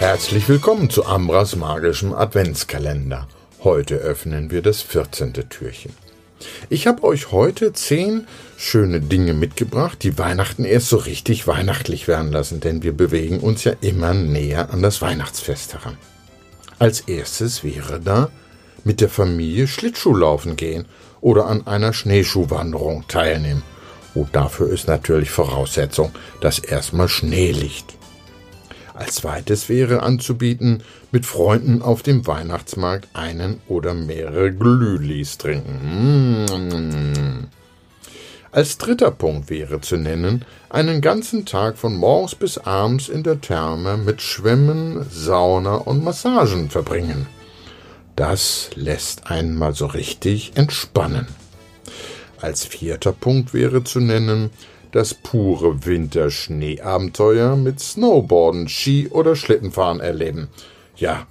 Herzlich willkommen zu Ambras magischem Adventskalender. Heute öffnen wir das 14. Türchen. Ich habe euch heute zehn schöne Dinge mitgebracht, die Weihnachten erst so richtig weihnachtlich werden lassen, denn wir bewegen uns ja immer näher an das Weihnachtsfest heran. Als erstes wäre da mit der Familie Schlittschuhlaufen gehen oder an einer Schneeschuhwanderung teilnehmen. Oh, dafür ist natürlich Voraussetzung, dass erstmal Schnee liegt. Als zweites wäre anzubieten, mit Freunden auf dem Weihnachtsmarkt einen oder mehrere Glühlis trinken. Mmh. Als dritter Punkt wäre zu nennen, einen ganzen Tag von morgens bis abends in der Therme mit Schwimmen, Sauna und Massagen verbringen. Das lässt einen mal so richtig entspannen. Als vierter Punkt wäre zu nennen, das pure Winterschneeabenteuer mit Snowboarden, Ski oder Schlittenfahren erleben. Ja,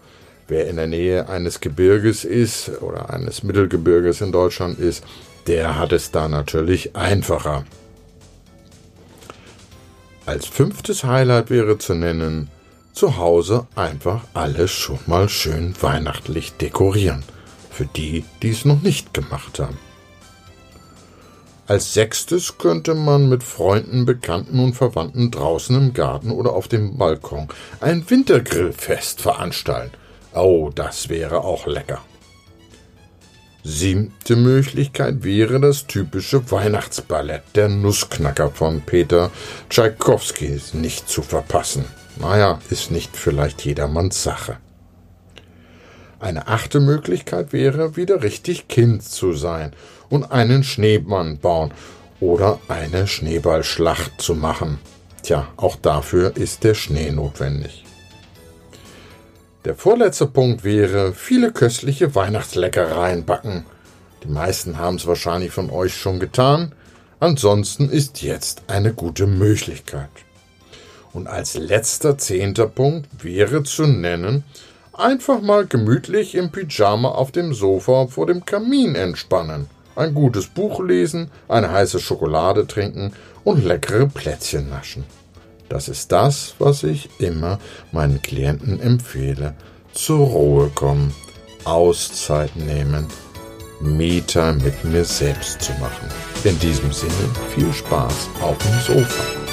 wer in der Nähe eines Gebirges ist oder eines Mittelgebirges in Deutschland ist, der hat es da natürlich einfacher. Als fünftes Highlight wäre zu nennen, zu Hause einfach alles schon mal schön weihnachtlich dekorieren. Für die, die es noch nicht gemacht haben. Als sechstes könnte man mit Freunden, Bekannten und Verwandten draußen im Garten oder auf dem Balkon ein Wintergrillfest veranstalten. Oh, das wäre auch lecker. Siebte Möglichkeit wäre das typische Weihnachtsballett der Nussknacker von Peter Tschaikowski nicht zu verpassen. Naja, ist nicht vielleicht jedermanns Sache. Eine achte Möglichkeit wäre, wieder richtig Kind zu sein und einen Schneemann bauen oder eine Schneeballschlacht zu machen. Tja, auch dafür ist der Schnee notwendig. Der vorletzte Punkt wäre, viele köstliche Weihnachtsleckereien backen. Die meisten haben es wahrscheinlich von euch schon getan. Ansonsten ist jetzt eine gute Möglichkeit. Und als letzter zehnter Punkt wäre zu nennen, einfach mal gemütlich im Pyjama auf dem Sofa vor dem Kamin entspannen, ein gutes Buch lesen, eine heiße Schokolade trinken und leckere Plätzchen naschen. Das ist das, was ich immer meinen Klienten empfehle. Zur Ruhe kommen, Auszeit nehmen, Mieter mit mir selbst zu machen. In diesem Sinne viel Spaß auf dem Sofa.